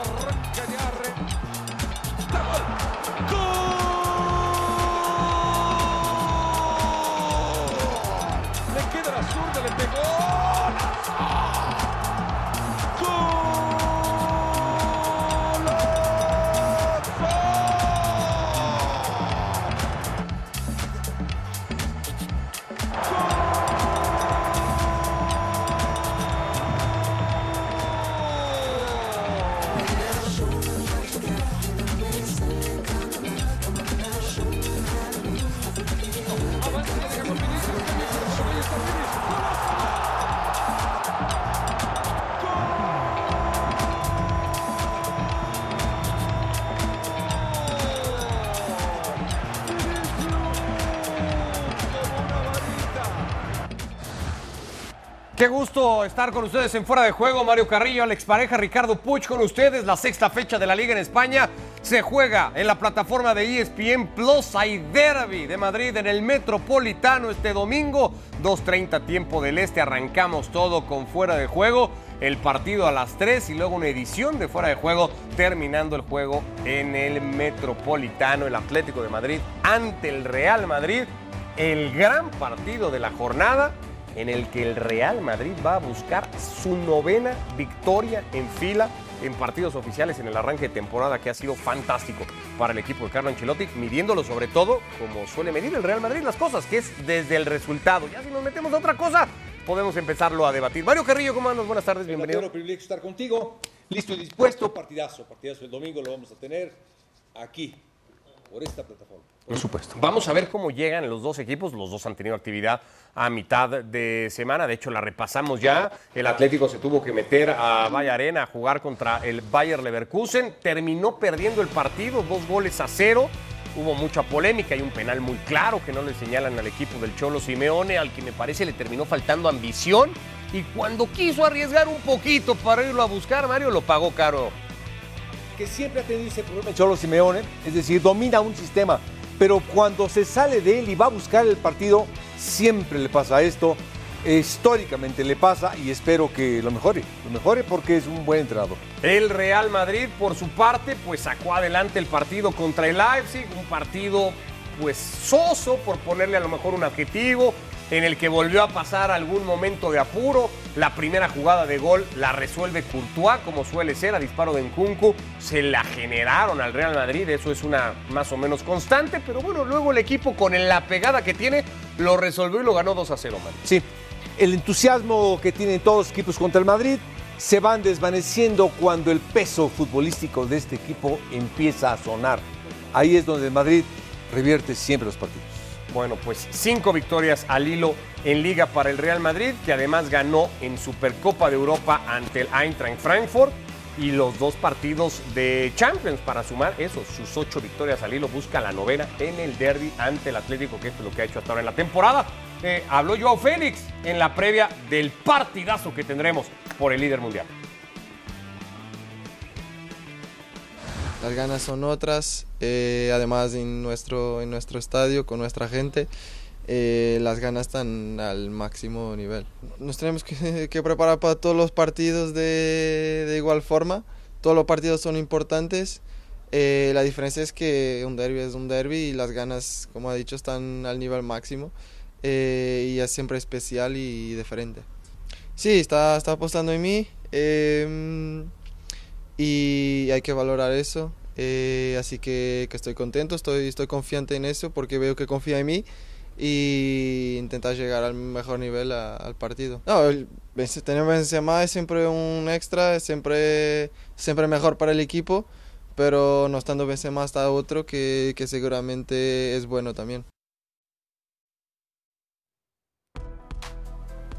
arranca ya. ¡Gol! Qué gusto estar con ustedes en Fuera de Juego. Mario Carrillo, Alex Pareja, Ricardo Puch con ustedes. La sexta fecha de la Liga en España se juega en la plataforma de ESPN Plus. Hay derby de Madrid en el Metropolitano este domingo. 2.30 tiempo del Este. Arrancamos todo con Fuera de Juego. El partido a las 3 y luego una edición de Fuera de Juego terminando el juego en el Metropolitano. El Atlético de Madrid ante el Real Madrid. El gran partido de la jornada en el que el Real Madrid va a buscar su novena victoria en fila en partidos oficiales en el arranque de temporada que ha sido fantástico para el equipo de Carlo Ancelotti, midiéndolo sobre todo como suele medir el Real Madrid las cosas, que es desde el resultado. Ya si nos metemos a otra cosa, podemos empezarlo a debatir. Mario Carrillo, ¿cómo andas? Buenas tardes, bienvenido. Un privilegio estar contigo. Listo y dispuesto. Partidazo, partidazo el domingo lo vamos a tener aquí, por esta plataforma. Por supuesto. Vamos a ver cómo llegan los dos equipos. Los dos han tenido actividad a mitad de semana. De hecho, la repasamos ya. El Atlético se tuvo que meter a Valle Arena a jugar contra el Bayer Leverkusen. Terminó perdiendo el partido, dos goles a cero. Hubo mucha polémica y un penal muy claro que no le señalan al equipo del Cholo Simeone, al que me parece le terminó faltando ambición. Y cuando quiso arriesgar un poquito para irlo a buscar, Mario lo pagó caro. Que siempre ha tenido ese problema Cholo Simeone, es decir, domina un sistema pero cuando se sale de él y va a buscar el partido, siempre le pasa esto. Históricamente le pasa y espero que lo mejore, lo mejore porque es un buen entrenador. El Real Madrid, por su parte, pues sacó adelante el partido contra el Leipzig, un partido pues soso, por ponerle a lo mejor un adjetivo, en el que volvió a pasar algún momento de apuro. La primera jugada de gol la resuelve Courtois, como suele ser, a disparo de Nkunku. Se la generaron al Real Madrid, eso es una más o menos constante, pero bueno, luego el equipo con la pegada que tiene lo resolvió y lo ganó 2 a 0, man. Sí, el entusiasmo que tienen todos los equipos contra el Madrid se van desvaneciendo cuando el peso futbolístico de este equipo empieza a sonar. Ahí es donde el Madrid revierte siempre los partidos. Bueno, pues cinco victorias al hilo en Liga para el Real Madrid, que además ganó en Supercopa de Europa ante el Eintracht Frankfurt y los dos partidos de Champions para sumar eso, sus ocho victorias al hilo, busca la novena en el derby ante el Atlético, que es lo que ha hecho hasta ahora en la temporada. Eh, habló Joao Félix en la previa del partidazo que tendremos por el líder mundial. Las ganas son otras, eh, además en nuestro, en nuestro estadio, con nuestra gente, eh, las ganas están al máximo nivel. Nos tenemos que, que preparar para todos los partidos de, de, igual forma, todos los partidos son importantes. Eh, la diferencia es que un derby es un derby y las ganas, como ha dicho, están al nivel máximo eh, y es siempre especial y diferente. Sí, está, está apostando en mí y hay que valorar eso. Eh, así que, que, estoy contento, estoy, estoy confiante en eso porque veo que confía en mí y intentar llegar al mejor nivel a, al partido. No, el, tener Benzema es siempre un extra, es siempre, siempre mejor para el equipo, pero no estando Benzema está otro que, que seguramente es bueno también.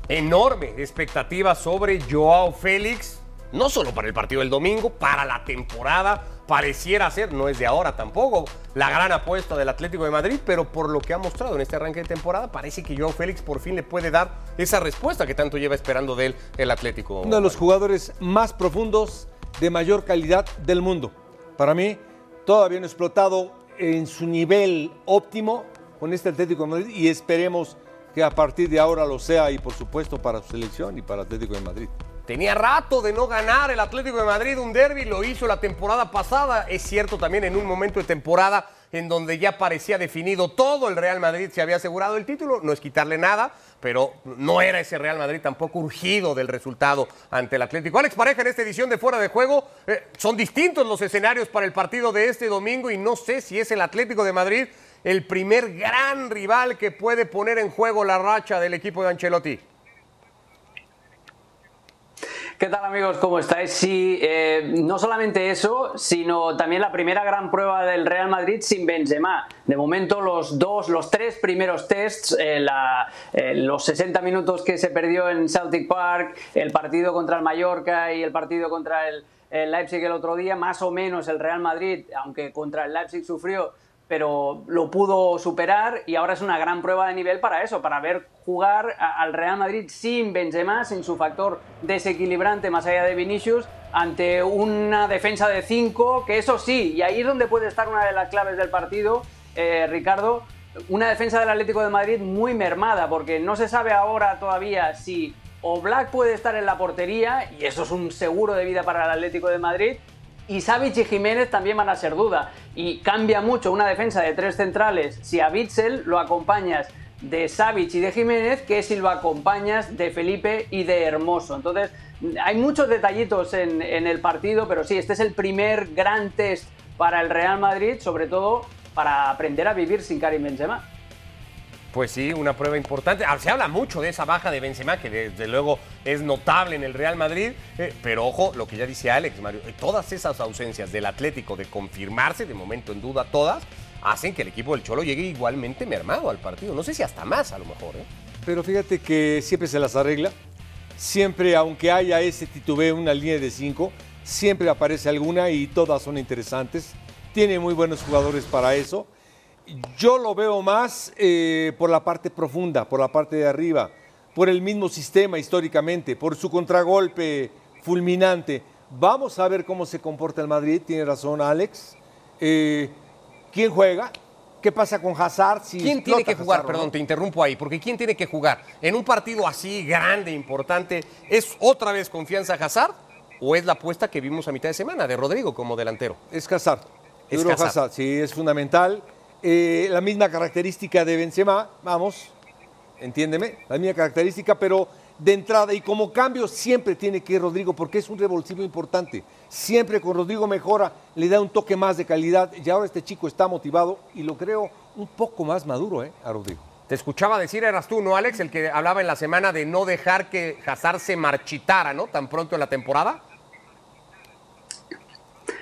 Enorme expectativa sobre Joao Félix no solo para el partido del domingo, para la temporada. Pareciera ser, no es de ahora tampoco, la gran apuesta del Atlético de Madrid, pero por lo que ha mostrado en este arranque de temporada, parece que Joao Félix por fin le puede dar esa respuesta que tanto lleva esperando de él el Atlético. Uno de los jugadores más profundos, de mayor calidad del mundo. Para mí, todavía no explotado en su nivel óptimo con este Atlético de Madrid y esperemos que a partir de ahora lo sea y por supuesto para su selección y para Atlético de Madrid. Tenía rato de no ganar el Atlético de Madrid un derby, lo hizo la temporada pasada. Es cierto también en un momento de temporada en donde ya parecía definido todo, el Real Madrid se había asegurado el título, no es quitarle nada, pero no era ese Real Madrid tampoco urgido del resultado ante el Atlético. Alex Pareja, en esta edición de Fuera de Juego, eh, son distintos los escenarios para el partido de este domingo y no sé si es el Atlético de Madrid el primer gran rival que puede poner en juego la racha del equipo de Ancelotti. ¿Qué tal amigos? ¿Cómo estáis? Sí, eh, no solamente eso, sino también la primera gran prueba del Real Madrid sin Benzema. De momento los dos, los tres primeros tests, eh, eh, los 60 minutos que se perdió en Celtic Park, el partido contra el Mallorca y el partido contra el Leipzig el otro día, más o menos el Real Madrid, aunque contra el Leipzig sufrió, pero lo pudo superar y ahora es una gran prueba de nivel para eso, para ver jugar al Real Madrid sin Benzema, sin su factor desequilibrante más allá de Vinicius, ante una defensa de 5, que eso sí, y ahí es donde puede estar una de las claves del partido, eh, Ricardo, una defensa del Atlético de Madrid muy mermada, porque no se sabe ahora todavía si o Black puede estar en la portería, y eso es un seguro de vida para el Atlético de Madrid, y Savic y Jiménez también van a ser duda. Y cambia mucho una defensa de tres centrales si a Bitzel lo acompañas de Savic y de Jiménez que si lo acompañas de Felipe y de Hermoso. Entonces, hay muchos detallitos en, en el partido, pero sí, este es el primer gran test para el Real Madrid, sobre todo para aprender a vivir sin Karim Benzema. Pues sí, una prueba importante. Ah, Se habla mucho de esa baja de Benzema, que desde luego es notable en el Real Madrid, eh, pero ojo, lo que ya dice Alex, Mario, eh, todas esas ausencias del Atlético de confirmarse, de momento en duda todas, hacen que el equipo del Cholo llegue igualmente mermado al partido. No sé si hasta más a lo mejor. ¿eh? Pero fíjate que siempre se las arregla. Siempre, aunque haya ese titubeo, una línea de cinco, siempre aparece alguna y todas son interesantes. Tiene muy buenos jugadores para eso. Yo lo veo más eh, por la parte profunda, por la parte de arriba, por el mismo sistema históricamente, por su contragolpe fulminante. Vamos a ver cómo se comporta el Madrid, tiene razón Alex. Eh, ¿Quién juega? ¿Qué pasa con Hazard? Si ¿Quién tiene que jugar? Hazard, ¿no? Perdón, te interrumpo ahí, porque ¿quién tiene que jugar? En un partido así grande, importante, ¿es otra vez confianza Hazard o es la apuesta que vimos a mitad de semana de Rodrigo como delantero? Es Hazard. Es Hazard. Hazard, sí, es fundamental. Eh, la misma característica de Benzema, vamos, entiéndeme, la misma característica, pero de entrada y como cambio siempre tiene que ir Rodrigo porque es un revulsivo importante. Siempre con Rodrigo mejora, le da un toque más de calidad y ahora este chico está motivado y lo creo un poco más maduro ¿eh? a Rodrigo. Te escuchaba decir, eras tú, ¿no, Alex? El que hablaba en la semana de no dejar que Hazard se marchitara, ¿no? Tan pronto en la temporada.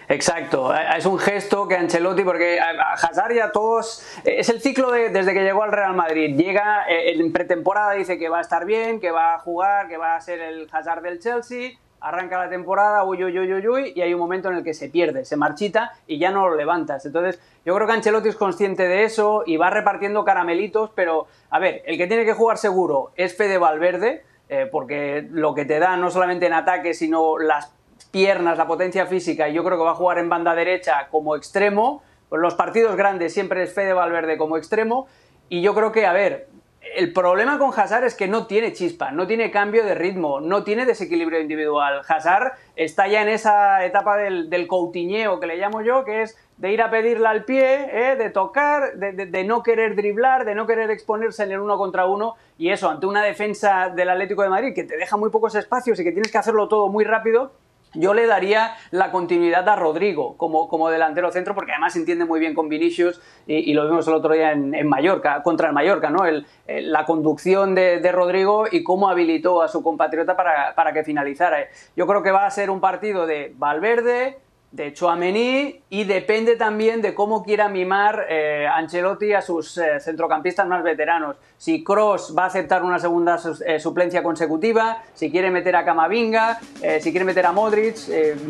Exacto, eh, es un gesto que Ancelotti, porque a a Hazard ya todos, eh, es el ciclo de- desde que llegó al Real Madrid, llega eh, en pretemporada, dice que va a estar bien, que va a jugar, que va a ser el Hazard del Chelsea, arranca la temporada, uy, uy, uy, uy, y hay un momento en el que se pierde, se marchita y ya no lo levantas. Entonces, yo creo que Ancelotti es consciente de eso y va repartiendo caramelitos, pero, a ver, el que tiene que jugar seguro es Fede Valverde, eh, porque lo que te da no solamente en ataque, sino las piernas, la potencia física, y yo creo que va a jugar en banda derecha como extremo. Pues los partidos grandes siempre es Fede Valverde como extremo. Y yo creo que, a ver, el problema con Hazard es que no tiene chispa, no tiene cambio de ritmo, no tiene desequilibrio individual. Hazard está ya en esa etapa del, del coutineo que le llamo yo, que es de ir a pedirla al pie, ¿eh? de tocar, de no querer driblar, de no querer exponerse en el uno contra uno. Y eso, ante una defensa del Atlético de Madrid que te deja muy pocos espacios y que tienes que hacerlo todo muy rápido, yo le daría la continuidad a Rodrigo como, como delantero centro, porque además se entiende muy bien con Vinicius y, lo vimos el otro día en, en Mallorca, contra el Mallorca, ¿no? El- el- la conducción de, de Rodrigo y cómo habilitó a su compatriota para, para que finalizara. Yo creo que va a ser un partido de Valverde, de Chouameni y depende también de cómo quiera mimar eh, Ancelotti a sus eh, centrocampistas más veteranos. Si Cross va a aceptar una segunda eh, suplencia consecutiva, si quiere meter a Camavinga, si quiere meter a Modric.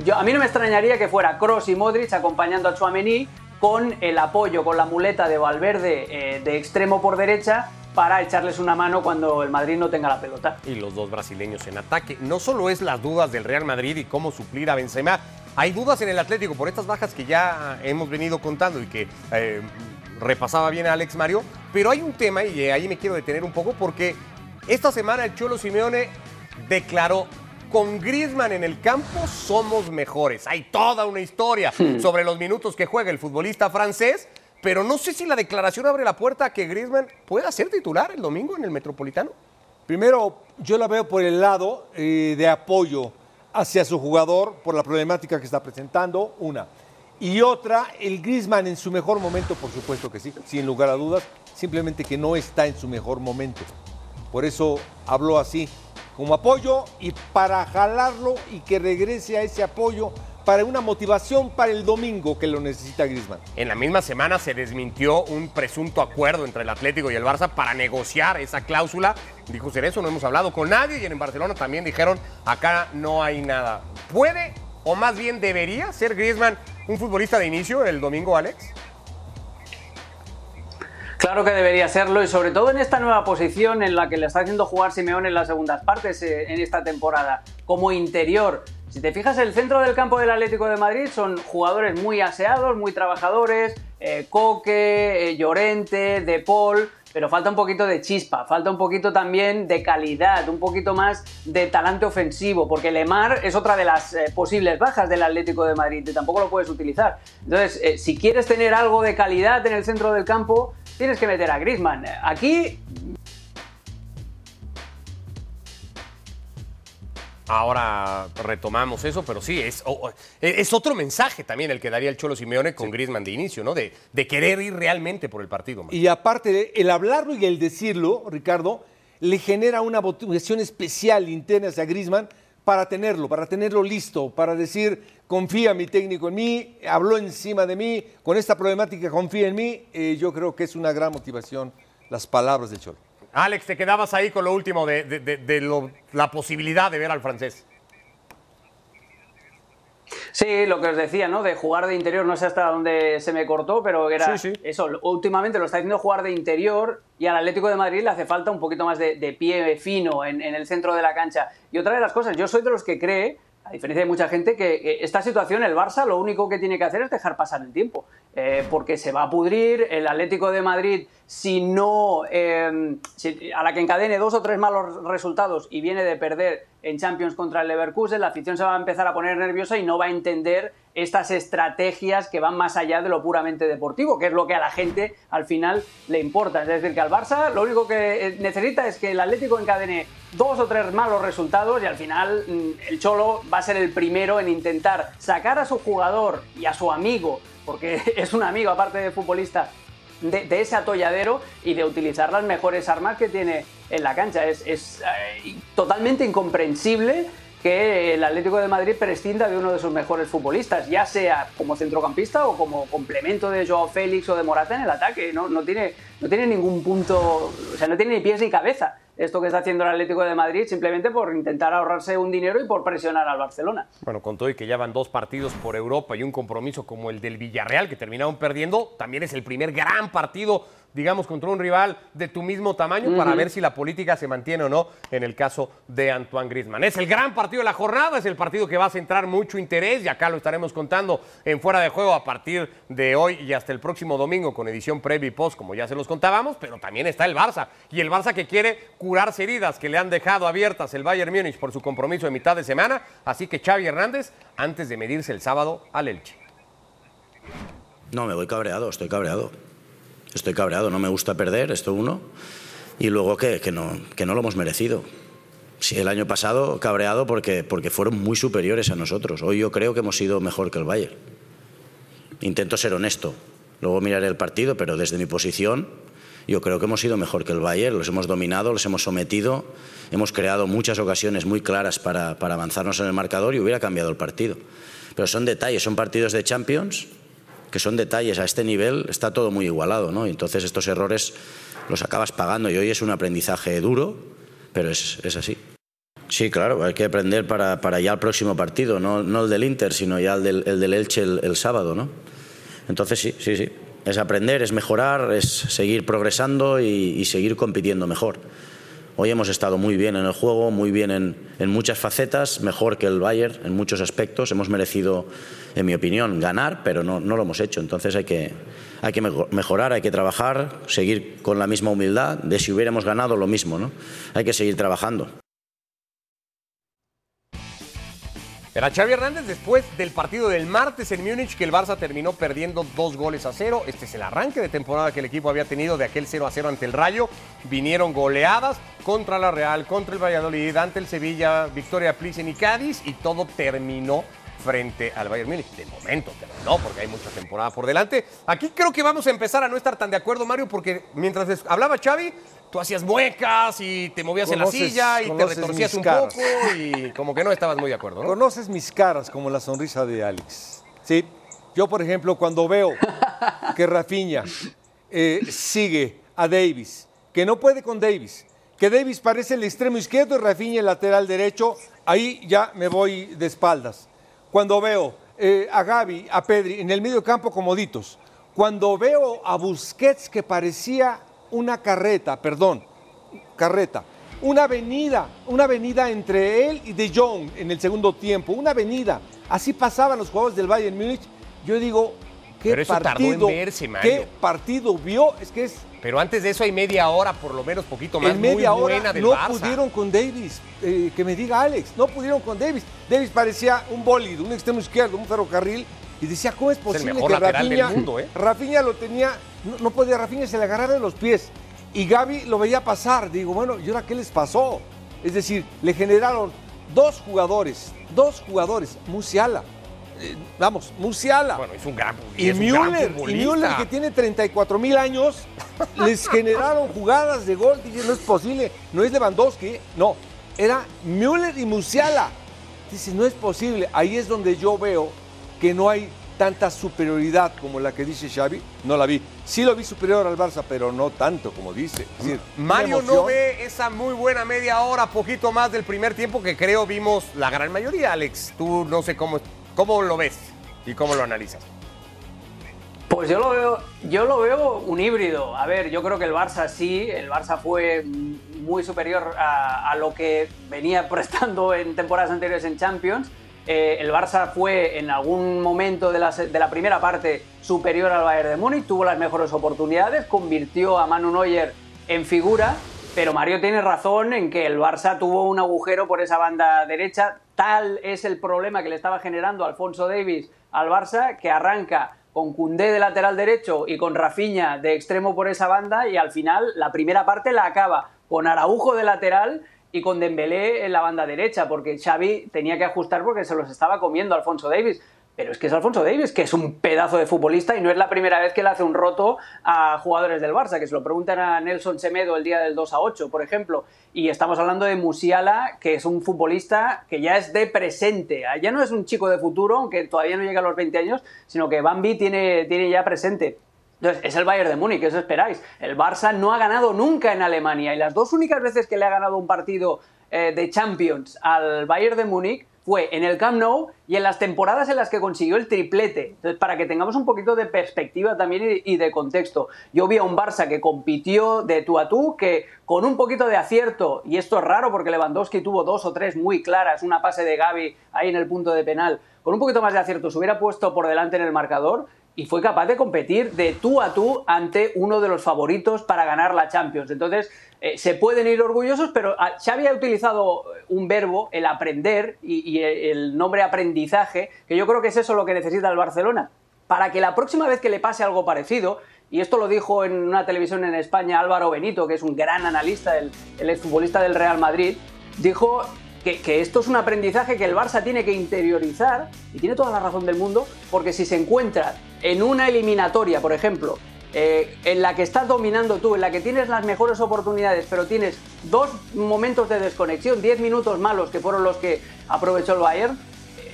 yo, a mí no me extrañaría que fuera Cross y Modric acompañando a Chouameni con el apoyo, con la muleta de Valverde de extremo por derecha para echarles una mano cuando el Madrid no tenga la pelota. Y los dos brasileños en ataque. No solo es las dudas del Real Madrid y cómo suplir a Benzema, hay dudas en el Atlético por estas bajas que ya hemos venido contando y que eh, repasaba bien Alex Mario. Pero hay un tema, y ahí me quiero detener un poco, porque esta semana el Cholo Simeone declaró con Griezmann en el campo somos mejores. Hay toda una historia sobre los minutos que juega el futbolista francés, pero no sé si la declaración abre la puerta a que Griezmann pueda ser titular el domingo en el Metropolitano. Primero, yo la veo por el lado eh, de apoyo hacia su jugador por la problemática que está presentando, una. Y otra, el Griezmann en su mejor momento, por supuesto que sí, sin lugar a dudas, simplemente que no está en su mejor momento. Por eso habló así, como apoyo y para jalarlo y que regrese a ese apoyo para una motivación para el domingo que lo necesita Griezmann. En la misma semana se desmintió un presunto acuerdo entre el Atlético y el Barça para negociar esa cláusula. Dijo eso no hemos hablado con nadie y en Barcelona también dijeron, acá no hay nada. ¿Puede o más bien debería ser Griezmann un futbolista de inicio el domingo, Alex? Claro que debería serlo y sobre todo en esta nueva posición en la que le está haciendo jugar Simeone en las segundas partes eh, en esta temporada, como interior. Si te fijas, el centro del campo del Atlético de Madrid son jugadores muy aseados, muy trabajadores, eh, Coque, eh, Llorente, De Paul, pero falta un poquito de chispa, falta un poquito también de calidad, un poquito más de talante ofensivo, porque Lemar es otra de las posibles bajas del Atlético de Madrid, y tampoco lo puedes utilizar. Entonces, si quieres tener algo de calidad en el centro del campo, tienes que meter a Griezmann. Aquí Ahora retomamos eso, pero sí, es, es otro mensaje también el que daría el Cholo Simeone con Griezmann de inicio, ¿no? De, de querer ir realmente por el partido. Y aparte, el hablarlo y el decirlo, Ricardo, le genera una motivación especial interna hacia Griezmann para tenerlo, para tenerlo listo, para decir, confía mi técnico en mí, habló encima de mí, con esta problemática confía en mí, eh, yo creo que es una gran motivación las palabras del Cholo. Alex, te quedabas ahí con lo último de, la posibilidad de ver al francés. Sí, lo que os decía, ¿no? De jugar de interior, no sé hasta dónde se me cortó, pero era eso. Últimamente lo está haciendo jugar de interior y al Atlético de Madrid le hace falta un poquito más de, pie fino en, en, el centro de la cancha. Y otra de las cosas, yo soy de los que cree a diferencia de mucha gente, que esta situación el Barça lo único que tiene que hacer es dejar pasar el tiempo, eh, porque se va a pudrir, el Atlético de Madrid, si no, eh, a la que encadene dos o tres malos resultados y viene de perder en Champions contra el Leverkusen, la afición se va a empezar a poner nerviosa y no va a entender estas estrategias que van más allá de lo puramente deportivo, que es lo que a la gente al final le importa. Es decir, que al Barça lo único que eh, necesita es que el Atlético encadene dos o tres malos resultados y al final mm, el Cholo va a ser el primero en intentar sacar a su jugador y a su amigo, porque es un amigo aparte de futbolista, de, ese atolladero y de utilizar las mejores armas que tiene en la cancha. Es, eh, totalmente incomprensible que el Atlético de Madrid prescinda de uno de sus mejores futbolistas, ya sea como centrocampista o como complemento de Joao Félix o de Morata en el ataque. No, no, tiene, no tiene ningún punto, o sea, no tiene ni pies ni cabeza esto que está haciendo el Atlético de Madrid simplemente por intentar ahorrarse un dinero y por presionar al Barcelona. Bueno, con todo y que ya van dos partidos por Europa y un compromiso como el del Villarreal que terminaron perdiendo, también es el primer gran partido digamos, contra un rival de tu mismo tamaño para ver si la política se mantiene o no en el caso de Antoine Griezmann. Es el gran partido de la jornada, es el partido que va a centrar mucho interés y acá lo estaremos contando en fuera de juego a partir de hoy y hasta el próximo domingo con edición previa y post, como ya se los contábamos, pero también está el Barça y el Barça que quiere curarse heridas que le han dejado abiertas el Bayern Múnich por su compromiso de mitad de semana, así que Xavi Hernández antes de medirse el sábado al Elche. No, me voy cabreado, estoy cabreado estoy cabreado, no me gusta perder, esto uno, y luego que, que, no, que no lo hemos merecido. Sí, el año pasado cabreado porque, porque fueron muy superiores a nosotros. Hoy yo creo que hemos sido mejor que el Bayern. Intento ser honesto. Luego miraré el partido, pero desde mi posición yo creo que hemos sido mejor que el Bayern. Los hemos dominado, los hemos sometido, hemos creado muchas ocasiones muy claras para, para avanzarnos en el marcador y hubiera cambiado el partido. Pero son detalles, son partidos de Champions que son detalles. A este nivel está todo muy igualado, ¿no? entonces estos errores los acabas pagando y hoy es un aprendizaje duro, pero es, es así. Sí, claro, hay que aprender para, para ya el próximo partido, no, no, el del Inter, sino ya el del, el del Elche el, el, sábado, ¿no? Entonces sí, sí, sí. Es aprender, es mejorar, es seguir progresando y, y seguir compitiendo mejor. Hoy hemos estado muy bien en el juego, muy bien en, muchas facetas, mejor que el Bayern en muchos aspectos. Hemos merecido, en mi opinión, ganar, pero no, no lo hemos hecho. Entonces hay que, hay que mejorar, hay que trabajar, seguir con la misma humildad de si hubiéramos ganado lo mismo. ¿no? Hay que seguir trabajando. Era Xavi Hernández después del partido del martes en Múnich que el Barça terminó perdiendo dos goles a cero. Este es el arranque de temporada que el equipo había tenido de aquel 0 a 0 ante el Rayo. Vinieron goleadas contra la Real, contra el Valladolid, ante el Sevilla, Victoria Plissen y Cádiz y todo terminó frente al Bayern Múnich. De momento terminó porque hay mucha temporada por delante. Aquí creo que vamos a empezar a no estar tan de acuerdo, Mario, porque mientras hablaba Xavi, tú hacías muecas y te movías en la silla y te retorcías un caras. poco y como que no estabas muy de acuerdo, ¿no? Conoces mis caras como la sonrisa de Alex. Sí. Yo, por ejemplo, cuando veo que Rafinha eh, sigue a Davis, que no puede con Davis, que Davis parece el extremo izquierdo y Rafinha el lateral derecho, ahí ya me voy de espaldas. Cuando veo eh, a Gaby, a Pedri en el medio campo comoditos, cuando veo a Busquets que parecía una carreta, perdón, carreta. Una avenida, una avenida entre él y De Jong en el segundo tiempo, una avenida. Así pasaban los jugadores del Bayern Múnich. Yo digo, ¿qué Pero eso tardó en partido, verse, Mario. qué partido vio? Es que es Pero antes de eso hay media hora, por lo menos, poquito más, en media muy hora buena del no Barça. pudieron con Davis. Eh, que me diga Alex, no pudieron con Davis. Davis parecía un bólido, un extremo izquierdo, un ferrocarril. Y decía, ¿cómo es posible mejor que del Rafinha, mundo, ¿eh? Rafinha lo tenía, no, no podía, Rafinha se le agarraba de los pies. Y Gaby lo veía pasar. Digo, bueno, ¿y ahora qué les pasó? Es decir, le generaron dos jugadores, dos jugadores, Musiala. eh, vamos, Musiala. Bueno, es un gran Y gran Müller, y. Müller, que tiene 34 mil años, les generaron jugadas de gol. Dije, no es posible, no es Lewandowski, no, era Müller y Musiala. Dice, no es posible. Ahí es donde yo veo que no hay tanta superioridad como la que dice Xavi. No la vi. Sí lo vi superior al Barça, pero no tanto como dice. Es decir, una Mario no ve esa muy buena media hora, poquito más del primer tiempo que creo vimos la gran mayoría, Alex. Tú no sé cómo, cómo lo ves y cómo lo analizas. Pues yo lo veo, yo lo veo un híbrido. A ver, yo creo que el Barça sí, el Barça fue muy superior a, a lo que venía prestando en temporadas anteriores en Champions. Eh, el Barça fue en algún momento de la, primera parte superior al Bayern de Múnich, tuvo las mejores oportunidades, convirtió a Manu Neuer en figura, pero Mario tiene razón en que el Barça tuvo un agujero por esa banda derecha. Tal es el problema que le estaba generando Alfonso Davis al Barça, que arranca con Cundé de lateral derecho y con Rafinha de extremo por esa banda y al final la primera parte la acaba con Araujo de lateral y con Dembélé en la banda derecha, porque Xavi tenía que ajustar porque se los estaba comiendo Alfonso Davis. Pero es que es Alfonso Davis, que es un pedazo de futbolista y no es la primera vez que le hace un roto a jugadores del Barça, que se lo preguntan a Nelson Semedo el día del 2 a 8, por ejemplo. Y estamos hablando de Musiala, que es un futbolista que ya es de presente. Ya no es un chico de futuro, aunque todavía no llega a los 20 años, sino que Bambi tiene, tiene ya presente. Entonces, es el Bayern de Múnich, eso esperáis. El Barça no ha ganado nunca en Alemania y las dos únicas veces que le ha ganado un partido eh, de Champions al Bayern de Múnich fue en el Camp Nou y en las temporadas en las que consiguió el triplete. Entonces, para que tengamos un poquito de perspectiva también y, de contexto. Yo vi a un Barça que compitió de tú a tú, que con un poquito de acierto, y esto es raro porque Lewandowski tuvo dos o tres muy claras, una pase de Gaby ahí en el punto de penal, con un poquito más de acierto se hubiera puesto por delante en el marcador y fue capaz de competir de tú a tú ante uno de los favoritos para ganar la Champions. Entonces, eh, se pueden ir orgullosos, pero ah, Xavi ha utilizado un verbo, el aprender, y, y el nombre aprendizaje, que yo creo que es eso lo que necesita el Barcelona. Para que la próxima vez que le pase algo parecido, y esto lo dijo en una televisión en España Álvaro Benito, que es un gran analista, el, el exfutbolista del Real Madrid, dijo que, esto es un aprendizaje que el Barça tiene que interiorizar, y tiene toda la razón del mundo, porque si se encuentra en una eliminatoria, por ejemplo, eh, en la que estás dominando tú, en la que tienes las mejores oportunidades, pero tienes dos momentos de desconexión, 10 minutos malos que fueron los que aprovechó el Bayern,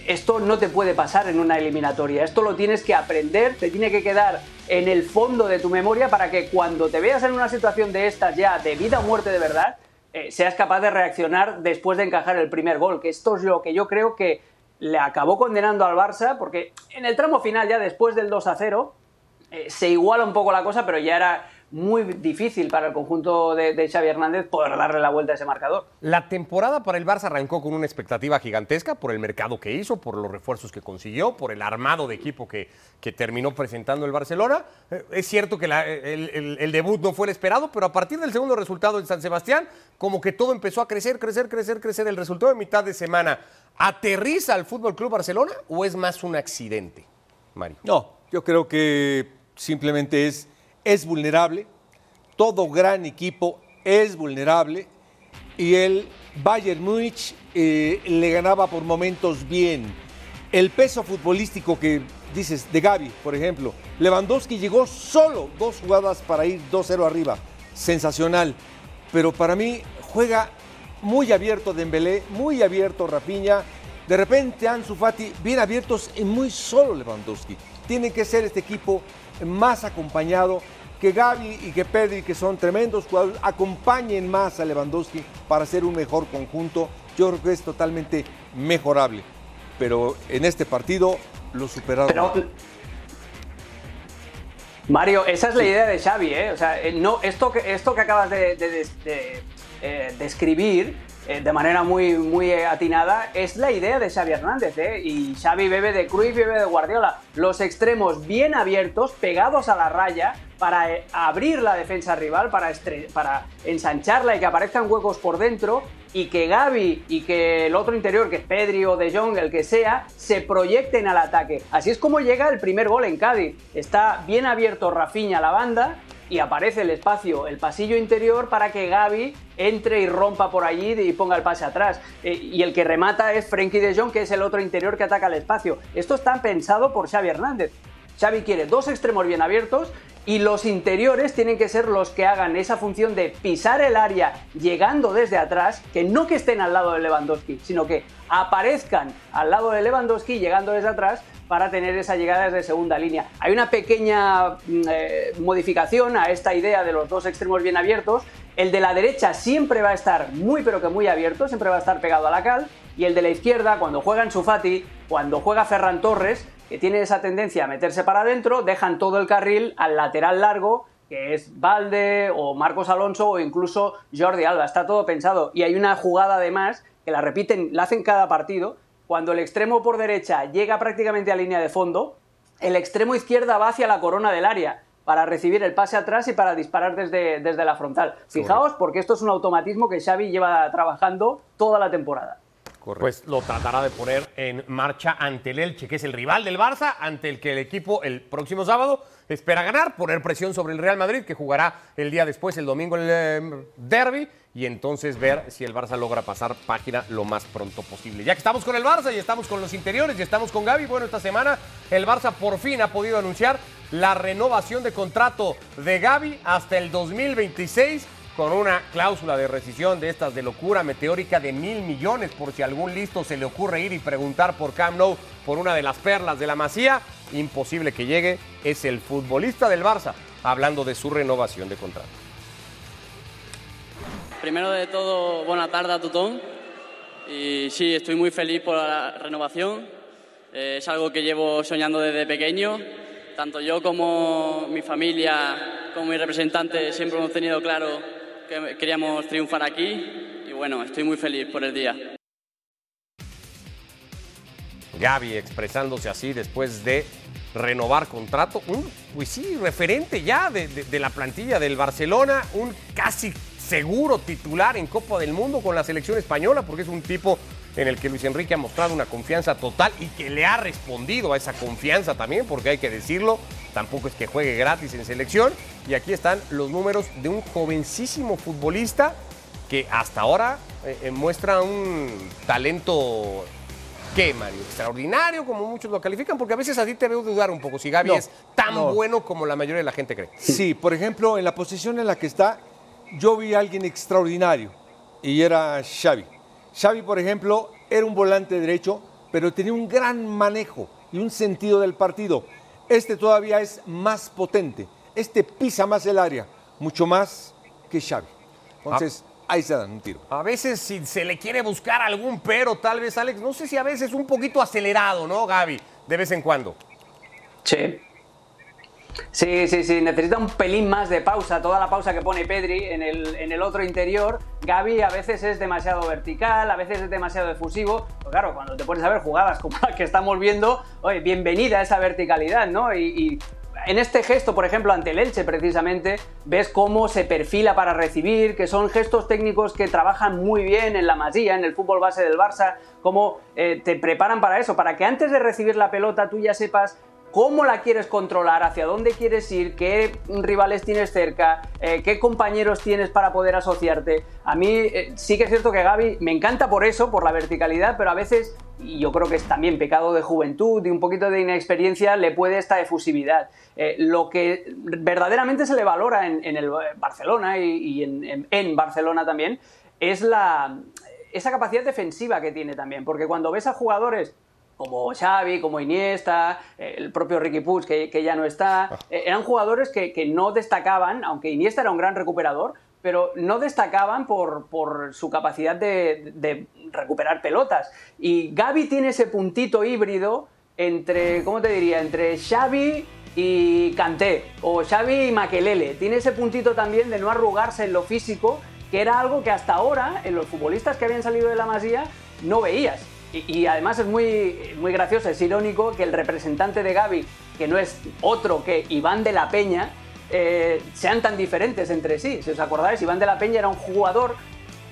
esto no te puede pasar en una eliminatoria. Esto lo tienes que aprender, te tiene que quedar en el fondo de tu memoria para que cuando te veas en una situación de estas ya de vida o muerte de verdad, eh, seas capaz de reaccionar después de encajar el primer gol. Que esto es lo que yo creo que le acabó condenando al Barça, porque en el tramo final, ya después del 2 a 0, eh, se iguala un poco la cosa, pero ya era muy difícil para el conjunto de, de, Xavi Hernández poder darle la vuelta a ese marcador. La temporada para el Barça arrancó con una expectativa gigantesca por el mercado que hizo, por los refuerzos que consiguió, por el armado de equipo que, que terminó presentando el Barcelona. Eh, es cierto que la, el, el, el, debut no fue el esperado, pero a partir del segundo resultado en San Sebastián, como que todo empezó a crecer, crecer, crecer, crecer. El resultado de mitad de semana, ¿aterriza al Fútbol Club Barcelona o es más un accidente, Mario? No, yo creo que simplemente es es vulnerable, todo gran equipo es vulnerable y el Bayern Múnich eh, le ganaba por momentos bien. El peso futbolístico que dices de Gaby, por ejemplo, Lewandowski llegó solo dos jugadas para ir 2-0 arriba, sensacional, pero para mí juega muy abierto Dembélé, muy abierto Rafinha, de repente Ansu Fati bien abiertos y muy solo Lewandowski. Tiene que ser este equipo más acompañado, que Gaby y que Pedri, que son tremendos jugadores, acompañen más a Lewandowski para hacer un mejor conjunto. Yo creo que es totalmente mejorable. Pero en este partido lo superaron. Pero, Mario, esa es la idea de Xavi, ¿eh? O sea, no, esto, que, esto que acabas de, de, de, de eh, describir eh, de manera muy, muy atinada, es la idea de Xavi Hernández, ¿eh? Y Xavi bebe de Cruyff, bebe de Guardiola. Los extremos bien abiertos, pegados a la raya, para eh, abrir la defensa rival, para, para ensancharla y que aparezcan huecos por dentro, y que Gaby y que el otro interior, que es Pedri o De Jong, el que sea, se proyecten al ataque. Así es como llega el primer gol en Cádiz. Está bien abierto Rafinha a la banda, y aparece el espacio, el pasillo interior para que Gaby entre y rompa por allí y ponga el pase atrás. Eh, y el que remata es Frenkie de Jong, que es el otro interior que ataca el espacio. Esto está pensado por Xavi Hernández. Xavi quiere dos extremos bien abiertos y los interiores tienen que ser los que hagan esa función de pisar el área llegando desde atrás, que no que estén al lado de Lewandowski, sino que aparezcan al lado de Lewandowski llegando desde atrás para tener esa llegada desde segunda línea. Hay una pequeña eh, modificación a esta idea de los dos extremos bien abiertos. El de la derecha siempre va a estar muy pero que muy abierto, siempre va a estar pegado a la cal. Y el de la izquierda, cuando juega en Sufati, cuando juega Ferran Torres, que tiene esa tendencia a meterse para adentro, dejan todo el carril al lateral largo, que es Valde o Marcos Alonso o incluso Jordi Alba. Está todo pensado. Y hay una jugada además que la repiten, la hacen cada partido, cuando el extremo por derecha llega prácticamente a línea de fondo, el extremo izquierda va hacia la corona del área para recibir el pase atrás y para disparar desde, desde la frontal. Fijaos, porque esto es un automatismo que Xavi lleva trabajando toda la temporada. Correcto. Pues lo tratará de poner en marcha ante el Elche, que es el rival del Barça, ante el que el equipo el próximo sábado espera ganar, poner presión sobre el Real Madrid, que jugará el día después, el domingo, el eh, derby, y entonces ver si el Barça logra pasar página lo más pronto posible. Ya que estamos con el Barça y estamos con los interiores y estamos con Gaby, bueno, esta semana el Barça por fin ha podido anunciar la renovación de contrato de Gaby hasta el 2026 con una cláusula de rescisión de estas de locura meteórica de mil millones, por si algún listo se le ocurre ir y preguntar por Camp Nou por una de las perlas de la Masía, imposible que llegue, es el futbolista del Barça, hablando de su renovación de contrato. Primero de todo, buena tarde a Tutón. Y sí, estoy muy feliz por la renovación. Eh, es algo que llevo soñando desde pequeño. Tanto yo como mi familia, como mi representante, siempre hemos tenido claro que queríamos triunfar aquí. Y bueno, estoy muy feliz por el día. Gaby expresándose así después de renovar contrato. Un, pues sí, referente ya de, de, la plantilla del Barcelona, un casi seguro titular en Copa del Mundo con la selección española, porque es un tipo en el que Luis Enrique ha mostrado una confianza total y que le ha respondido a esa confianza también, porque hay que decirlo, tampoco es que juegue gratis en selección. Y aquí están los números de un jovencísimo futbolista que hasta ahora eh, muestra un talento ¿Qué, Mario? ¿Extraordinario, como muchos lo califican? Porque a veces a ti te veo dudar un poco si Gaby no, es tan no. bueno como la mayoría de la gente cree. Sí, por ejemplo, en la posición en la que está, yo vi a alguien extraordinario y era Xavi. Xavi, por ejemplo, era un volante derecho, pero tenía un gran manejo y un sentido del partido. Este todavía es más potente. Este pisa más el área, mucho más que Xavi. Entonces, ah ahí se dan un tiro. A veces si se le quiere buscar algún pero, tal vez Alex, no sé si a veces un poquito acelerado, ¿no, Gaby? De vez en cuando. Sí. Sí, sí, sí, necesita un pelín más de pausa, toda la pausa que pone Pedri en el, en el otro interior. Gaby a veces es demasiado vertical, a veces es demasiado efusivo. Pues claro, cuando te pones a ver jugadas como la que estamos viendo, oye, bienvenida a esa verticalidad, ¿no? Y, y en este gesto, por ejemplo, ante el Elche precisamente, ves cómo se perfila para recibir, que son gestos técnicos que trabajan muy bien en la masía, en el fútbol base del Barça, cómo eh, te preparan para eso, para que antes de recibir la pelota tú ya sepas cómo la quieres controlar, hacia dónde quieres ir, qué rivales tienes cerca, eh, qué compañeros tienes para poder asociarte. A mí eh, sí que es cierto que Gaby me encanta por eso, por la verticalidad, pero a veces, y yo creo que es también pecado de juventud y un poquito de inexperiencia, le puede esta efusividad. Eh, lo que verdaderamente se le valora en, el Barcelona y, en, en Barcelona también es la, esa capacidad defensiva que tiene también, porque cuando ves a jugadores como Xavi, como Iniesta, eh, el propio Ricky Puig, que, ya no está, ah. eh, eran jugadores que, no destacaban, aunque Iniesta era un gran recuperador, pero no destacaban por, su capacidad de, recuperar pelotas. Y Gaby tiene ese puntito híbrido entre, ¿cómo te diría?, entre Xavi y Kanté, o Xavi y Makelele. Tiene ese puntito también de no arrugarse en lo físico, que era algo que hasta ahora, en los futbolistas que habían salido de la Masía, no veías. Y, además es muy, muy gracioso, es irónico que el representante de Gaby, que no es otro que Iván de la Peña, eh, sean tan diferentes entre sí. Si os acordáis, Iván de la Peña era un jugador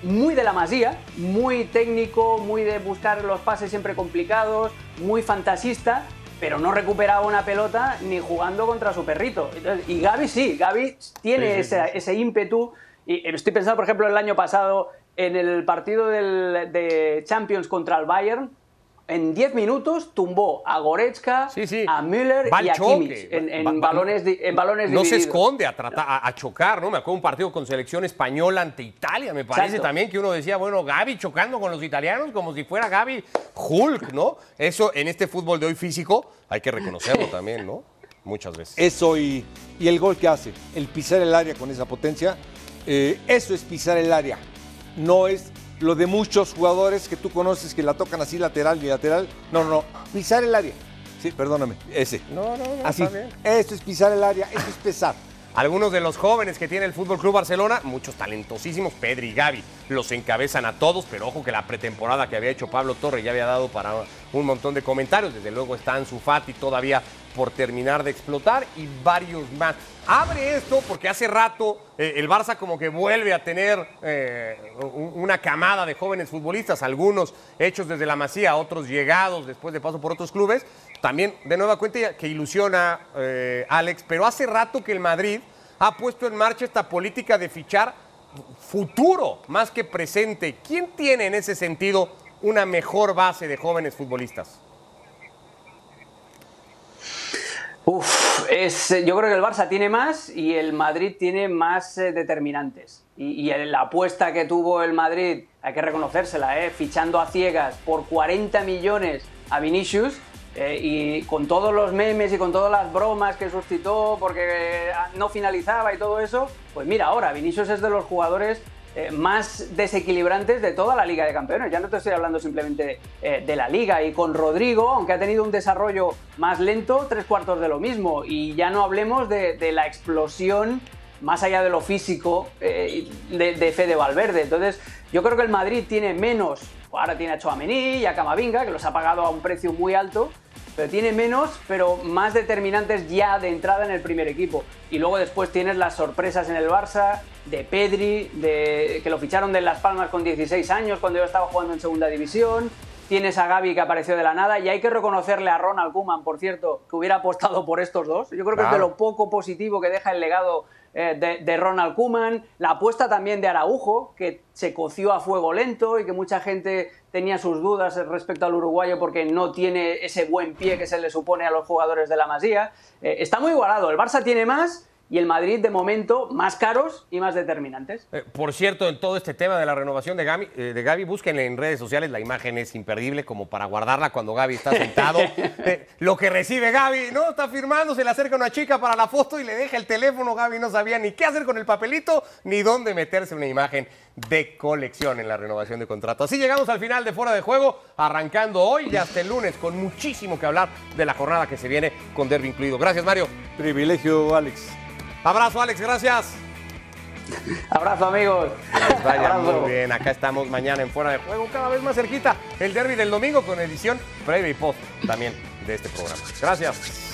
muy de la masía, muy técnico, muy de buscar los pases siempre complicados, muy fantasista, pero no recuperaba una pelota ni jugando contra su perrito. y Gaby sí, Gaby tiene ese, ese, ímpetu. Y estoy pensando, por ejemplo, el año pasado en el partido de Champions contra el Bayern, en 10 minutos tumbó a Goretzka, a Müller y a Kimmich en, balones, en balones No se esconde a, tratar, a, chocar, ¿no? Me acuerdo un partido con selección española ante Italia, me parece también que uno decía, bueno, Gaby chocando con los italianos como si fuera Gaby Hulk, ¿no? Eso en este fútbol de hoy físico hay que reconocerlo también, ¿no? Muchas veces. Eso y, y, el gol que hace, el pisar el área con esa potencia, eh, eso es pisar el área no es lo de muchos jugadores que tú conoces que la tocan así lateral y lateral. No, no, no. Pisar el área. Sí, perdóname, ese. No, no, no. Así. Esto es pisar el área, esto es pesar. Algunos de los jóvenes que tiene el Fútbol Club Barcelona, muchos talentosísimos, Pedri y Gaby, los encabezan a todos, pero ojo que la pretemporada que había hecho Pablo Torre ya había dado para un montón de comentarios. Desde luego está Ansu Fati todavía por terminar de explotar y varios más. Abre esto porque hace rato eh, el Barça como que vuelve a tener eh, una camada de jóvenes futbolistas, algunos hechos desde la Masía, otros llegados después de paso por otros clubes. También de nueva cuenta que ilusiona eh, Alex, pero hace rato que el Madrid ha puesto en marcha esta política de fichar futuro más que presente. ¿Quién tiene en ese sentido una mejor base de jóvenes futbolistas? Uf, es, yo creo que el Barça tiene más y el Madrid tiene más eh, determinantes. Y, la apuesta que tuvo el Madrid, hay que reconocérsela, eh, fichando a ciegas por 40 millones a Vinicius, eh, y con todos los memes y con todas las bromas que suscitó porque eh, no finalizaba y todo eso, pues mira, ahora Vinicius es de los jugadores eh, más desequilibrantes de toda la Liga de Campeones. Ya no te estoy hablando simplemente de la Liga. Y con Rodrigo, aunque ha tenido un desarrollo más lento, tres cuartos de lo mismo. Y ya no hablemos de, la explosión más allá de lo físico de, de Fede Valverde. Entonces, yo creo que el Madrid tiene menos Ahora tiene a Chouameni y a Camavinga, que los ha pagado a un precio muy alto, pero tiene menos, pero más determinantes ya de entrada en el primer equipo. Y luego después tienes las sorpresas en el Barça, de Pedri, de, que lo ficharon de Las Palmas con 16 años cuando yo estaba jugando en segunda división. Tienes a Gaby que apareció de la nada y hay que reconocerle a Ronald Koeman, por cierto, que hubiera apostado por estos dos. Yo creo que es de lo poco positivo que deja el legado eh, de, Ronald Kuman, la apuesta también de Araujo, que se coció a fuego lento y que mucha gente tenía sus dudas respecto al uruguayo porque no tiene ese buen pie que se le supone a los jugadores de la Masía. Eh, está muy igualado, el Barça tiene más y el Madrid de momento más caros y más determinantes. Eh, por cierto, en todo este tema de la renovación de Gaby, eh, de Gaby, busquen en redes sociales, la imagen es imperdible como para guardarla cuando Gaby está sentado. Eh, lo que recibe Gaby, ¿no? Está firmando, se le acerca una chica para la foto y le deja el teléfono. Gaby no sabía ni qué hacer con el papelito ni dónde meterse una imagen de colección en la renovación de contrato. Así llegamos al final de Fuera de Juego, arrancando hoy y hasta el lunes con muchísimo que hablar de la jornada que se viene con Derby incluido. Gracias, Mario. Privilegio, Alex. Abrazo, Alex, gracias. Abrazo, amigos. Les vaya Abrazo. muy bien. Acá estamos mañana en Fuera de Juego, cada vez más cerquita. El derby del domingo con edición previa y post también de este programa. Gracias.